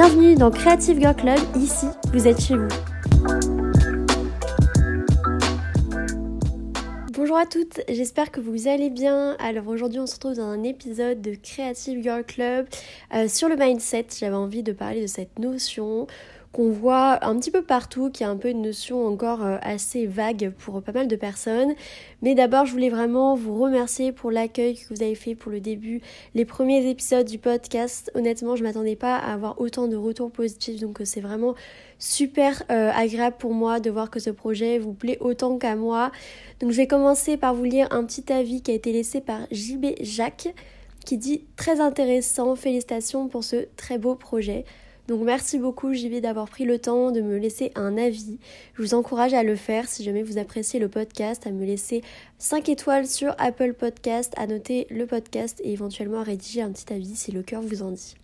Bienvenue dans Creative Girl Club, ici vous êtes chez vous. Bonjour à toutes, j'espère que vous allez bien. Alors aujourd'hui on se retrouve dans un épisode de Creative Girl Club euh, sur le mindset. J'avais envie de parler de cette notion qu'on voit un petit peu partout, qui est un peu une notion encore euh, assez vague pour pas mal de personnes. Mais d'abord, je voulais vraiment vous remercier pour l'accueil que vous avez fait pour le début, les premiers épisodes du podcast. Honnêtement, je m'attendais pas à avoir autant de retours positifs, donc euh, c'est vraiment super euh, agréable pour moi de voir que ce projet vous plaît autant qu'à moi. Donc je vais commencer par vous lire un petit avis qui a été laissé par JB Jacques qui dit très intéressant, félicitations pour ce très beau projet. Donc merci beaucoup JB d'avoir pris le temps de me laisser un avis. Je vous encourage à le faire si jamais vous appréciez le podcast, à me laisser 5 étoiles sur Apple Podcast, à noter le podcast et éventuellement à rédiger un petit avis si le cœur vous en dit.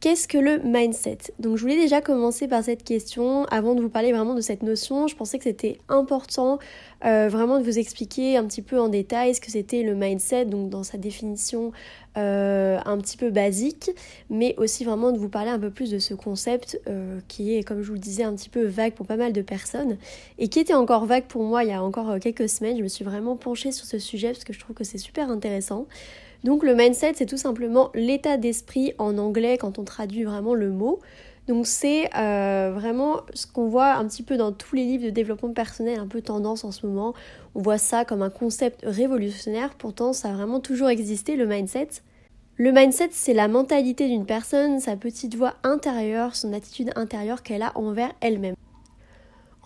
Qu'est-ce que le mindset? Donc je voulais déjà commencer par cette question avant de vous parler vraiment de cette notion. Je pensais que c'était important euh, vraiment de vous expliquer un petit peu en détail ce que c'était le mindset, donc dans sa définition euh, un petit peu basique, mais aussi vraiment de vous parler un peu plus de ce concept euh, qui est, comme je vous le disais, un petit peu vague pour pas mal de personnes et qui était encore vague pour moi il y a encore quelques semaines. Je me suis vraiment penchée sur ce sujet parce que je trouve que c'est super intéressant. Donc le mindset, c'est tout simplement l'état d'esprit en anglais quand on traduit vraiment le mot. Donc c'est euh, vraiment ce qu'on voit un petit peu dans tous les livres de développement personnel, un peu tendance en ce moment. On voit ça comme un concept révolutionnaire, pourtant ça a vraiment toujours existé, le mindset. Le mindset, c'est la mentalité d'une personne, sa petite voix intérieure, son attitude intérieure qu'elle a envers elle-même.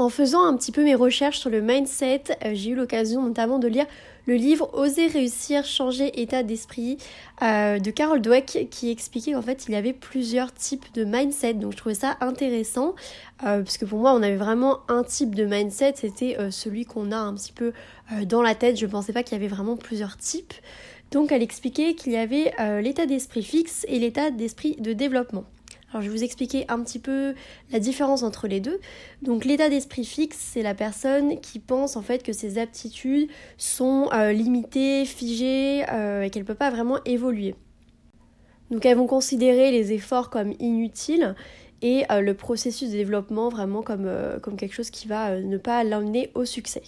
En faisant un petit peu mes recherches sur le mindset, euh, j'ai eu l'occasion notamment de lire le livre Oser réussir, changer état d'esprit euh, de Carol Dweck qui expliquait qu'en fait il y avait plusieurs types de mindset. Donc je trouvais ça intéressant euh, parce que pour moi on avait vraiment un type de mindset, c'était celui qu'on a un petit peu dans la tête. Je ne pensais pas qu'il y avait vraiment plusieurs types. Donc elle expliquait qu'il y avait l'état d'esprit fixe et l'état d'esprit de développement. Alors je vais vous expliquer un petit peu la différence entre les deux. Donc l'état d'esprit fixe, c'est la personne qui pense en fait que ses aptitudes sont euh, limitées, figées euh, et qu'elle ne peut pas vraiment évoluer. Donc elles vont considérer les efforts comme inutiles et euh, le processus de développement vraiment comme, comme quelque chose qui va ne pas l'emmener au succès.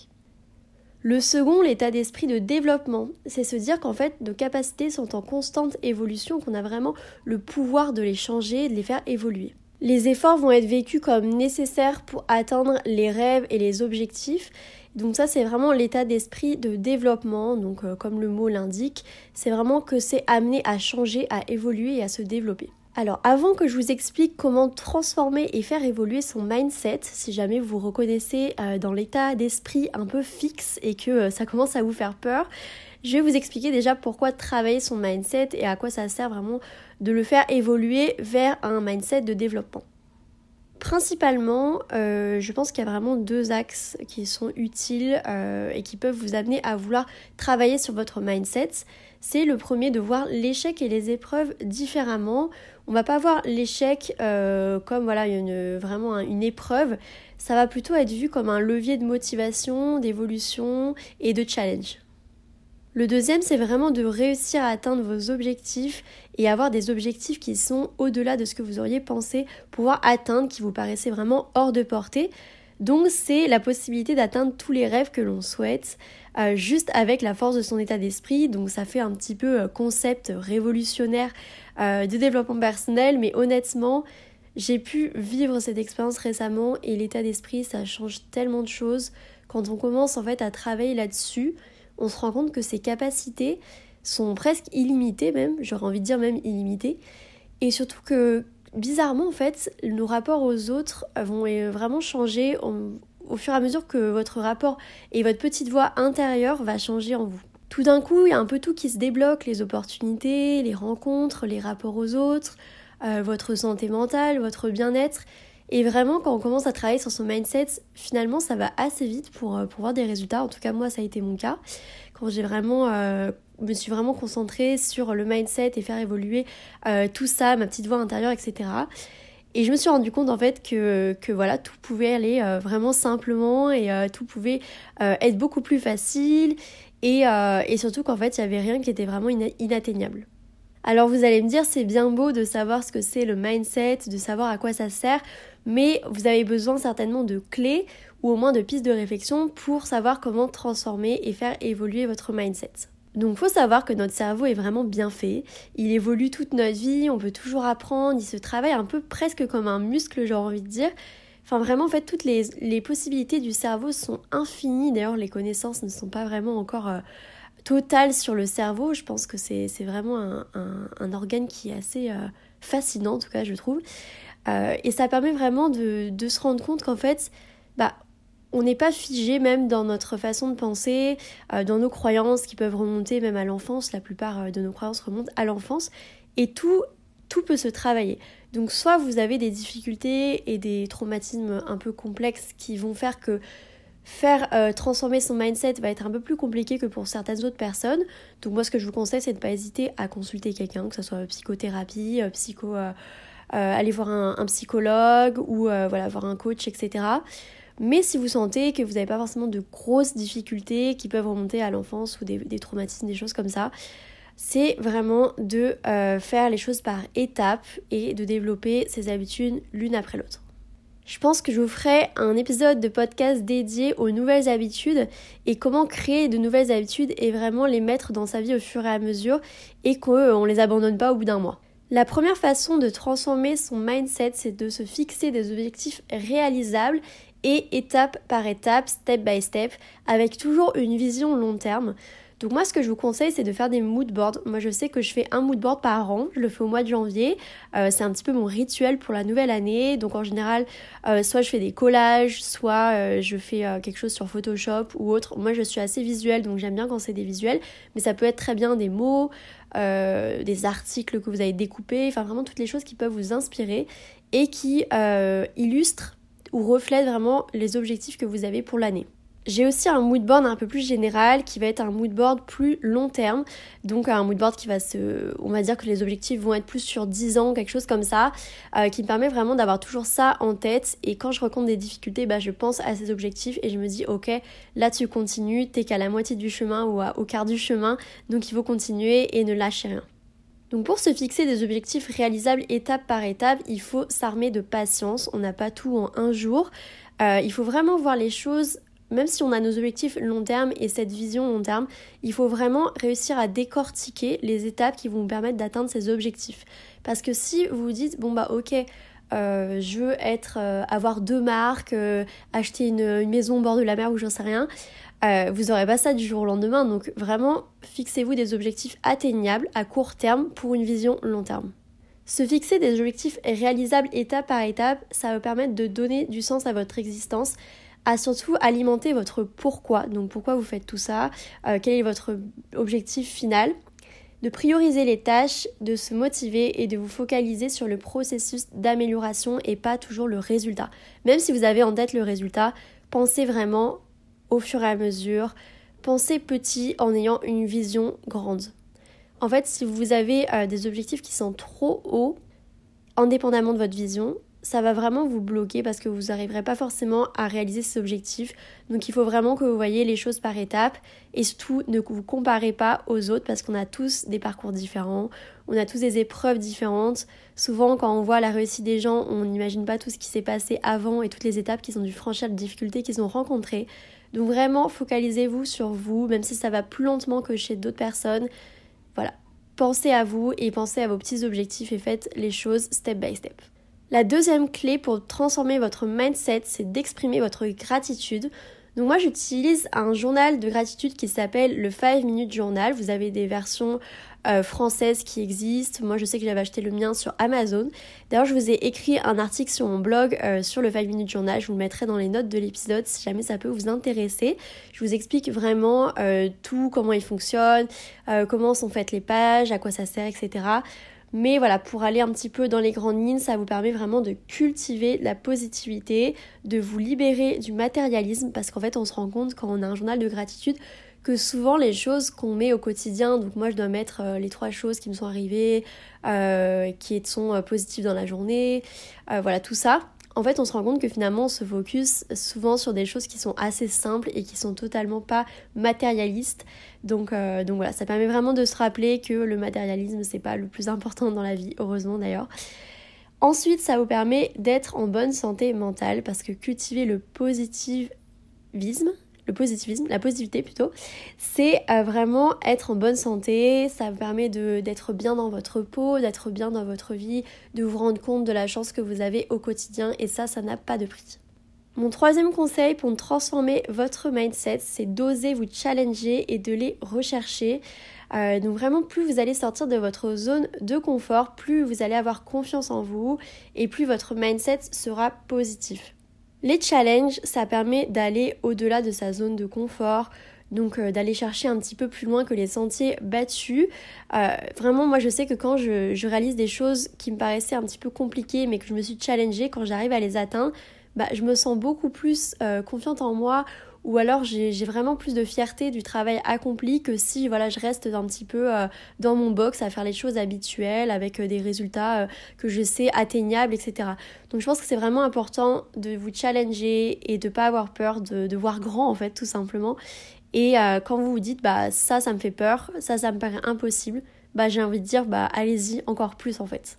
Le second, l'état d'esprit de développement, c'est se dire qu'en fait nos capacités sont en constante évolution, qu'on a vraiment le pouvoir de les changer de les faire évoluer. Les efforts vont être vécus comme nécessaires pour atteindre les rêves et les objectifs. Donc ça c'est vraiment l'état d'esprit de développement, donc euh, comme le mot l'indique, c'est vraiment que c'est amené à changer, à évoluer et à se développer. Alors avant que je vous explique comment transformer et faire évoluer son mindset, si jamais vous vous reconnaissez euh, dans l'état d'esprit un peu fixe et que euh, ça commence à vous faire peur, je vais vous expliquer déjà pourquoi travailler son mindset et à quoi ça sert vraiment de le faire évoluer vers un mindset de développement. Principalement, euh, je pense qu'il y a vraiment deux axes qui sont utiles et qui peuvent vous amener à vouloir travailler sur votre mindset. C'est le premier de voir l'échec et les épreuves différemment on va pas voir l'échec euh, comme voilà une, vraiment une épreuve, ça va plutôt être vu comme un levier de motivation, d'évolution et de challenge. Le deuxième, c'est vraiment de réussir à atteindre vos objectifs et avoir des objectifs qui sont au-delà de ce que vous auriez pensé pouvoir atteindre, qui vous paraissaient vraiment hors de portée. Donc c'est la possibilité d'atteindre tous les rêves que l'on souhaite, euh, juste avec la force de son état d'esprit. Donc ça fait un petit peu euh, concept révolutionnaire euh, de développement personnel, mais honnêtement, j'ai pu vivre cette expérience récemment et l'état d'esprit, ça change tellement de choses. Quand on commence en fait à travailler là-dessus, on se rend compte que ses capacités sont presque illimitées même, j'aurais envie de dire même illimitées. Et surtout que bizarrement en fait, nos rapports aux autres vont vraiment changer au fur et à mesure que votre rapport et votre petite voix intérieure va changer en vous. Tout d'un coup, il y a un peu tout qui se débloque, les opportunités, les rencontres, les rapports aux autres, euh, votre santé mentale, votre bien-être. Et vraiment, quand on commence à travailler sur son mindset, finalement, ça va assez vite pour, pour voir des résultats. En tout cas, moi, ça a été mon cas. Quand j'ai vraiment me suis vraiment concentrée sur le mindset et faire évoluer tout ça, ma petite voix intérieure, etc. Et je me suis rendu compte en fait que, voilà, tout pouvait aller euh, vraiment simplement et euh, tout pouvait euh, être beaucoup plus facile et, et surtout qu'en fait il n'y avait rien qui était vraiment inatteignable. Alors vous allez me dire c'est bien beau de savoir ce que c'est le mindset, de savoir à quoi ça sert, mais vous avez besoin certainement de clés ou au moins de pistes de réflexion pour savoir comment transformer et faire évoluer votre mindset. Donc faut savoir que notre cerveau est vraiment bien fait, il évolue toute notre vie, on peut toujours apprendre, il se travaille un peu presque comme un muscle j'ai envie de dire. Enfin vraiment en fait toutes les, possibilités du cerveau sont infinies, d'ailleurs les connaissances ne sont pas vraiment encore euh, totales sur le cerveau, je pense que c'est vraiment un, organe qui est assez euh, fascinant en tout cas je trouve. Euh, et ça permet vraiment de, de se rendre compte qu'en fait bah on n'est pas figé même dans notre façon de penser, euh, dans nos croyances qui peuvent remonter même à l'enfance. La plupart euh, de nos croyances remontent à l'enfance. Et tout, tout peut se travailler. Donc soit vous avez des difficultés et des traumatismes un peu complexes qui vont faire que faire euh, transformer son mindset va être un peu plus compliqué que pour certaines autres personnes. Donc moi ce que je vous conseille c'est de ne pas hésiter à consulter quelqu'un, que ce soit psychothérapie, psycho, aller voir un, un psychologue ou voilà voir un coach, etc. Mais si vous sentez que vous n'avez pas forcément de grosses difficultés qui peuvent remonter à l'enfance ou des, traumatismes, des choses comme ça, c'est vraiment de euh, faire les choses par étapes et de développer ces habitudes l'une après l'autre. Je pense que je vous ferai un épisode de podcast dédié aux nouvelles habitudes et comment créer de nouvelles habitudes et vraiment les mettre dans sa vie au fur et à mesure et qu'on ne les abandonne pas au bout d'un mois. La première façon de transformer son mindset, c'est de se fixer des objectifs réalisables et étape par étape, step by step, avec toujours une vision long terme. Donc moi ce que je vous conseille c'est de faire des mood boards. Moi je sais que je fais un mood board par an, je le fais au mois de janvier. Euh, c'est un petit peu mon rituel pour la nouvelle année. Donc en général euh, soit je fais des collages, soit euh, je fais quelque chose sur Photoshop ou autre. Moi je suis assez visuelle donc j'aime bien quand c'est des visuels. Mais ça peut être très bien des mots, des articles que vous avez découpés, enfin vraiment toutes les choses qui peuvent vous inspirer et qui illustrent ou reflète vraiment les objectifs que vous avez pour l'année. J'ai aussi un moodboard un peu plus général qui va être un moodboard plus long terme. Donc un moodboard qui va se... On va dire que les objectifs vont être plus sur 10 ans, quelque chose comme ça, euh, qui me permet vraiment d'avoir toujours ça en tête. Et quand je rencontre des difficultés, bah, je pense à ces objectifs et je me dis ok, là tu continues, t'es qu'à la moitié du chemin ou au quart du chemin, donc il faut continuer et ne lâcher rien. Donc pour se fixer des objectifs réalisables étape par étape, il faut s'armer de patience. On n'a pas tout en un jour. Euh, il faut vraiment voir les choses, même si on a nos objectifs long terme et cette vision long terme, il faut vraiment réussir à décortiquer les étapes qui vont vous permettre d'atteindre ces objectifs. Parce que si vous vous dites, bon bah ok, euh, je veux être, euh, avoir deux marques, acheter une, une, maison au bord de la mer ou j'en sais rien, euh, vous n'aurez pas ça du jour au lendemain. Donc vraiment, fixez-vous des objectifs atteignables à court terme pour une vision long terme. Se fixer des objectifs réalisables étape par étape, ça va permettre de donner du sens à votre existence, à surtout alimenter votre pourquoi. Donc pourquoi vous faites tout ça, euh, quel est votre objectif final, de prioriser les tâches, de se motiver et de vous focaliser sur le processus d'amélioration et pas toujours le résultat. Même si vous avez en tête le résultat, pensez vraiment au fur et à mesure. Pensez petit en ayant une vision grande. En fait, si vous avez euh, des objectifs qui sont trop hauts, indépendamment de votre vision, ça va vraiment vous bloquer parce que vous n'arriverez pas forcément à réaliser ces objectifs. Donc il faut vraiment que vous voyez les choses par étapes et surtout ne vous comparez pas aux autres parce qu'on a tous des parcours différents, on a tous des épreuves différentes. Souvent quand on voit la réussite des gens, on n'imagine pas tout ce qui s'est passé avant et toutes les étapes qu'ils ont dû franchir, les difficultés qu'ils ont rencontrées. Donc vraiment, focalisez-vous sur vous, même si ça va plus lentement que chez d'autres personnes. Voilà, pensez à vous et pensez à vos petits objectifs et faites les choses step by step. La deuxième clé pour transformer votre mindset, c'est d'exprimer votre gratitude. Donc moi j'utilise un journal de gratitude qui s'appelle le 5 minutes journal. Vous avez des versions euh, françaises qui existent. Moi je sais que j'avais acheté le mien sur Amazon. D'ailleurs je vous ai écrit un article sur mon blog euh, sur le 5 minutes journal. Je vous le mettrai dans les notes de l'épisode si jamais ça peut vous intéresser. Je vous explique vraiment euh, tout, comment il fonctionne, comment sont faites les pages, à quoi ça sert, etc. Mais voilà, pour aller un petit peu dans les grandes lignes, ça vous permet vraiment de cultiver la positivité, de vous libérer du matérialisme, parce qu'en fait, on se rend compte quand on a un journal de gratitude que souvent les choses qu'on met au quotidien, donc moi je dois mettre euh, les trois choses qui me sont arrivées, euh, qui sont positives dans la journée, voilà tout ça, en fait, on se rend compte que finalement, on se focus souvent sur des choses qui sont assez simples et qui sont totalement pas matérialistes. Donc, euh, donc voilà, ça permet vraiment de se rappeler que le matérialisme, c'est pas le plus important dans la vie, heureusement d'ailleurs. Ensuite, ça vous permet d'être en bonne santé mentale parce que cultiver le positivisme, le positivisme, la positivité plutôt, c'est euh, vraiment être en bonne santé, ça vous permet d'être bien dans votre peau, d'être bien dans votre vie, de vous rendre compte de la chance que vous avez au quotidien et ça, ça n'a pas de prix. Mon troisième conseil pour transformer votre mindset, c'est d'oser vous challenger et de les rechercher. Euh, donc vraiment, plus vous allez sortir de votre zone de confort, plus vous allez avoir confiance en vous et plus votre mindset sera positif. Les challenges, ça permet d'aller au-delà de sa zone de confort, donc euh, d'aller chercher un petit peu plus loin que les sentiers battus. Euh, vraiment, moi je sais que quand je, réalise des choses qui me paraissaient un petit peu compliquées, mais que je me suis challengée, quand j'arrive à les atteindre, bah, je me sens beaucoup plus euh, confiante en moi ou alors j'ai vraiment plus de fierté du travail accompli que si voilà je reste un petit peu euh, dans mon box à faire les choses habituelles avec euh, des résultats euh, que je sais atteignables etc donc je pense que c'est vraiment important de vous challenger et de pas avoir peur de, de voir grand en fait tout simplement. Et quand vous vous dites bah ça ça me fait peur ça ça me paraît impossible bah j'ai envie de dire bah allez-y encore plus en fait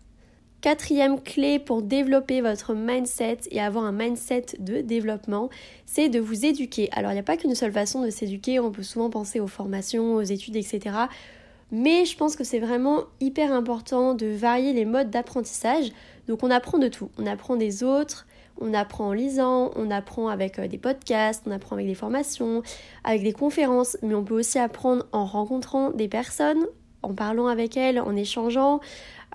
Quatrième clé pour développer votre mindset et avoir un mindset de développement, c'est de vous éduquer. Alors il n'y a pas qu'une seule façon de s'éduquer, on peut souvent penser aux formations, aux études, etc. Mais je pense que c'est vraiment hyper important de varier les modes d'apprentissage. Donc on apprend de tout. On apprend des autres, on apprend en lisant, on apprend avec euh, des podcasts, on apprend avec des formations, avec des conférences, mais on peut aussi apprendre en rencontrant des personnes, en parlant avec elles, en échangeant,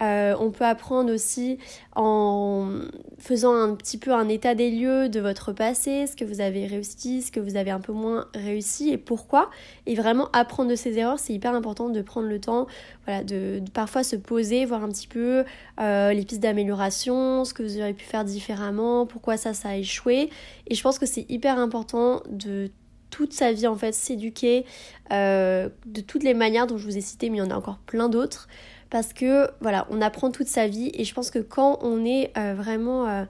euh, on peut apprendre aussi en faisant un petit peu un état des lieux de votre passé, ce que vous avez réussi, ce que vous avez un peu moins réussi et pourquoi. Et vraiment apprendre de ces erreurs, c'est hyper important de prendre le temps, voilà, de, parfois se poser, voir un petit peu euh, les pistes d'amélioration, ce que vous auriez pu faire différemment, pourquoi ça, ça a échoué. Et je pense que c'est hyper important de toute sa vie en fait s'éduquer euh, de toutes les manières dont je vous ai cité mais il y en a encore plein d'autres parce que voilà, on apprend toute sa vie et je pense que quand on est euh, vraiment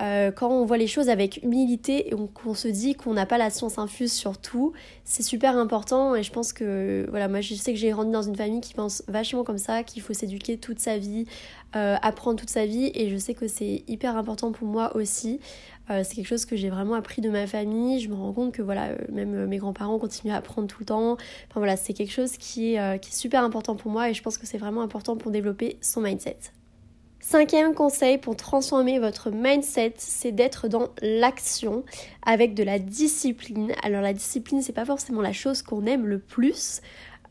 euh, euh, quand on voit les choses avec humilité et qu'on se dit qu'on n'a pas la science infuse sur tout, c'est super important et je pense que voilà, moi je sais que j'ai grandi dans une famille qui pense vachement comme ça, qu'il faut s'éduquer toute sa vie, apprendre toute sa vie et je sais que c'est hyper important pour moi aussi. Euh, c'est quelque chose que j'ai vraiment appris de ma famille. Je me rends compte que voilà, euh, même euh, mes grands-parents continuent à apprendre tout le temps. Enfin voilà, c'est quelque chose qui est super important pour moi et je pense que c'est vraiment important pour développer son mindset. Cinquième conseil pour transformer votre mindset, c'est d'être dans l'action avec de la discipline. Alors la discipline, c'est pas forcément la chose qu'on aime le plus,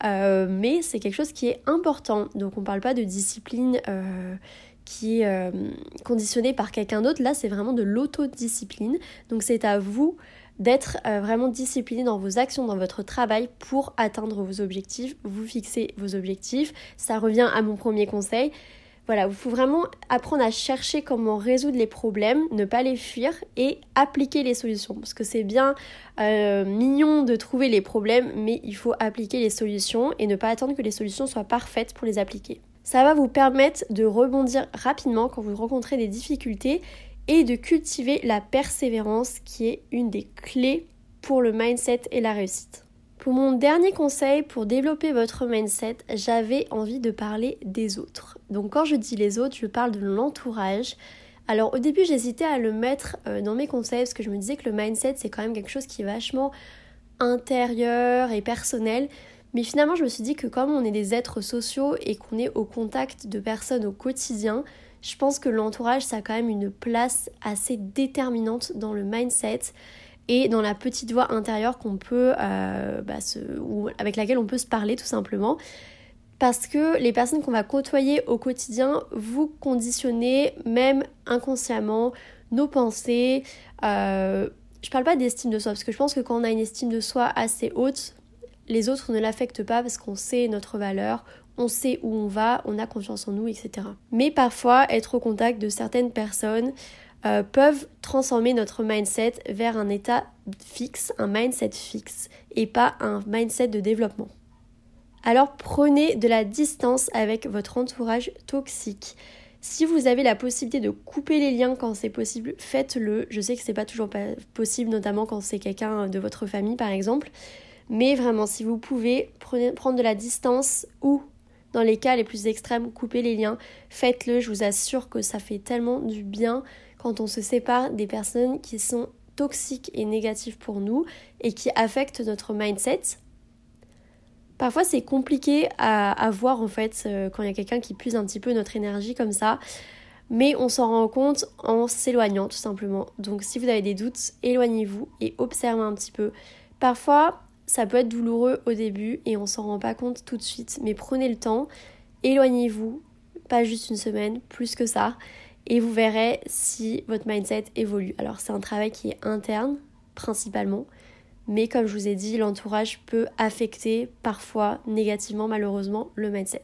mais c'est quelque chose qui est important. Donc on parle pas de discipline qui est euh, conditionné par quelqu'un d'autre. Là, c'est vraiment de l'autodiscipline. Donc, c'est à vous d'être euh, vraiment discipliné dans vos actions, dans votre travail pour atteindre vos objectifs, vous fixer vos objectifs. Ça revient à mon premier conseil. Voilà, il faut vraiment apprendre à chercher comment résoudre les problèmes, ne pas les fuir et appliquer les solutions. Parce que c'est bien euh, mignon de trouver les problèmes, mais il faut appliquer les solutions et ne pas attendre que les solutions soient parfaites pour les appliquer. Ça va vous permettre de rebondir rapidement quand vous rencontrez des difficultés et de cultiver la persévérance qui est une des clés pour le mindset et la réussite. Pour mon dernier conseil pour développer votre mindset, j'avais envie de parler des autres. Donc quand je dis les autres, je parle de l'entourage. Alors au début j'hésitais à le mettre euh, dans mes conseils parce que je me disais que le mindset c'est quand même quelque chose qui est vachement intérieur et personnel. Mais finalement, je me suis dit que comme on est des êtres sociaux et qu'on est au contact de personnes au quotidien, je pense que l'entourage, ça a quand même une place assez déterminante dans le mindset et dans la petite voix intérieure qu'on peut, euh, bah, ou avec laquelle on peut se parler tout simplement. Parce que les personnes qu'on va côtoyer au quotidien, vous conditionnez même inconsciemment nos pensées. Euh, je parle pas d'estime de soi, parce que je pense que quand on a une estime de soi assez haute, les autres ne l'affectent pas parce qu'on sait notre valeur, on sait où on va, on a confiance en nous, etc. Mais parfois, être au contact de certaines personnes euh, peuvent transformer notre mindset vers un état fixe, un mindset fixe, et pas un mindset de développement. Alors prenez de la distance avec votre entourage toxique. Si vous avez la possibilité de couper les liens quand c'est possible, faites-le. Je sais que c'est pas toujours possible, notamment quand c'est quelqu'un de votre famille par exemple. Mais vraiment, si vous pouvez, prendre de la distance ou dans les cas les plus extrêmes, couper les liens, faites-le. Je vous assure que ça fait tellement du bien quand on se sépare des personnes qui sont toxiques et négatives pour nous et qui affectent notre mindset. Parfois c'est compliqué à, voir en fait euh, quand il y a quelqu'un qui puise un petit peu notre énergie comme ça, mais on s'en rend compte en s'éloignant tout simplement. Donc si vous avez des doutes, éloignez-vous et observez un petit peu. Parfois ça peut être douloureux au début et on s'en rend pas compte tout de suite, mais prenez le temps, éloignez-vous, pas juste une semaine, plus que ça, et vous verrez si votre mindset évolue. Alors c'est un travail qui est interne principalement, mais comme je vous ai dit, l'entourage peut affecter parfois négativement malheureusement le mindset.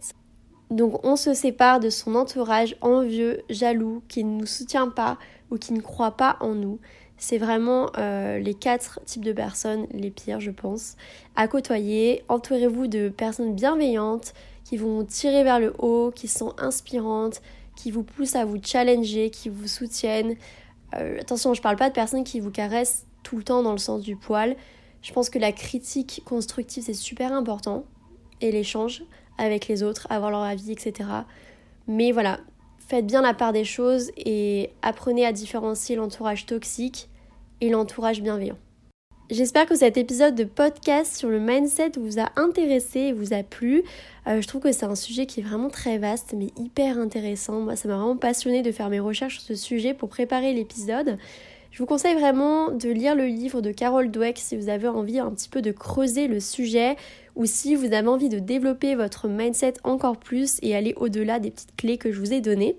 Donc on se sépare de son entourage envieux, jaloux, qui ne nous soutient pas ou qui ne croit pas en nous. C'est vraiment euh, les quatre types de personnes les pires, je pense, à côtoyer. Entourez-vous de personnes bienveillantes qui vont tirer vers le haut, qui sont inspirantes, qui vous poussent à vous challenger, qui vous soutiennent. Euh, attention, je parle pas de personnes qui vous caressent tout le temps dans le sens du poil. Je pense que la critique constructive c'est super important et l'échange avec les autres, avoir leur avis, etc. Mais voilà, faites bien la part des choses et apprenez à différencier l'entourage toxique et l'entourage bienveillant. J'espère que cet épisode de podcast sur le mindset vous a intéressé et vous a plu. Euh, je trouve que c'est un sujet qui est vraiment très vaste mais hyper intéressant. Moi, ça m'a vraiment passionné de faire mes recherches sur ce sujet pour préparer l'épisode. Je vous conseille vraiment de lire le livre de Carol Dweck si vous avez envie un petit peu de creuser le sujet ou si vous avez envie de développer votre mindset encore plus et aller au-delà des petites clés que je vous ai données.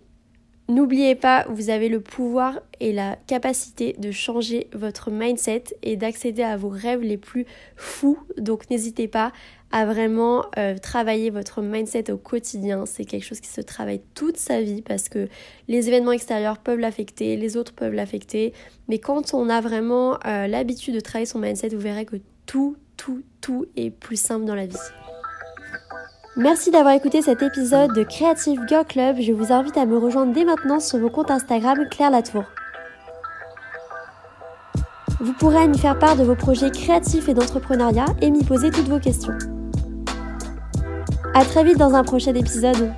N'oubliez pas, vous avez le pouvoir et la capacité de changer votre mindset et d'accéder à vos rêves les plus fous. Donc n'hésitez pas à vraiment euh, travailler votre mindset au quotidien. C'est quelque chose qui se travaille toute sa vie parce que les événements extérieurs peuvent l'affecter, les autres peuvent l'affecter. Mais quand on a vraiment euh, l'habitude de travailler son mindset, vous verrez que tout, tout, tout est plus simple dans la vie. Merci d'avoir écouté cet épisode de Creative Girl Club. Je vous invite à me rejoindre dès maintenant sur mon compte Instagram Claire Latour. Vous pourrez m'y faire part de vos projets créatifs et d'entrepreneuriat et m'y poser toutes vos questions. A très vite dans un prochain épisode.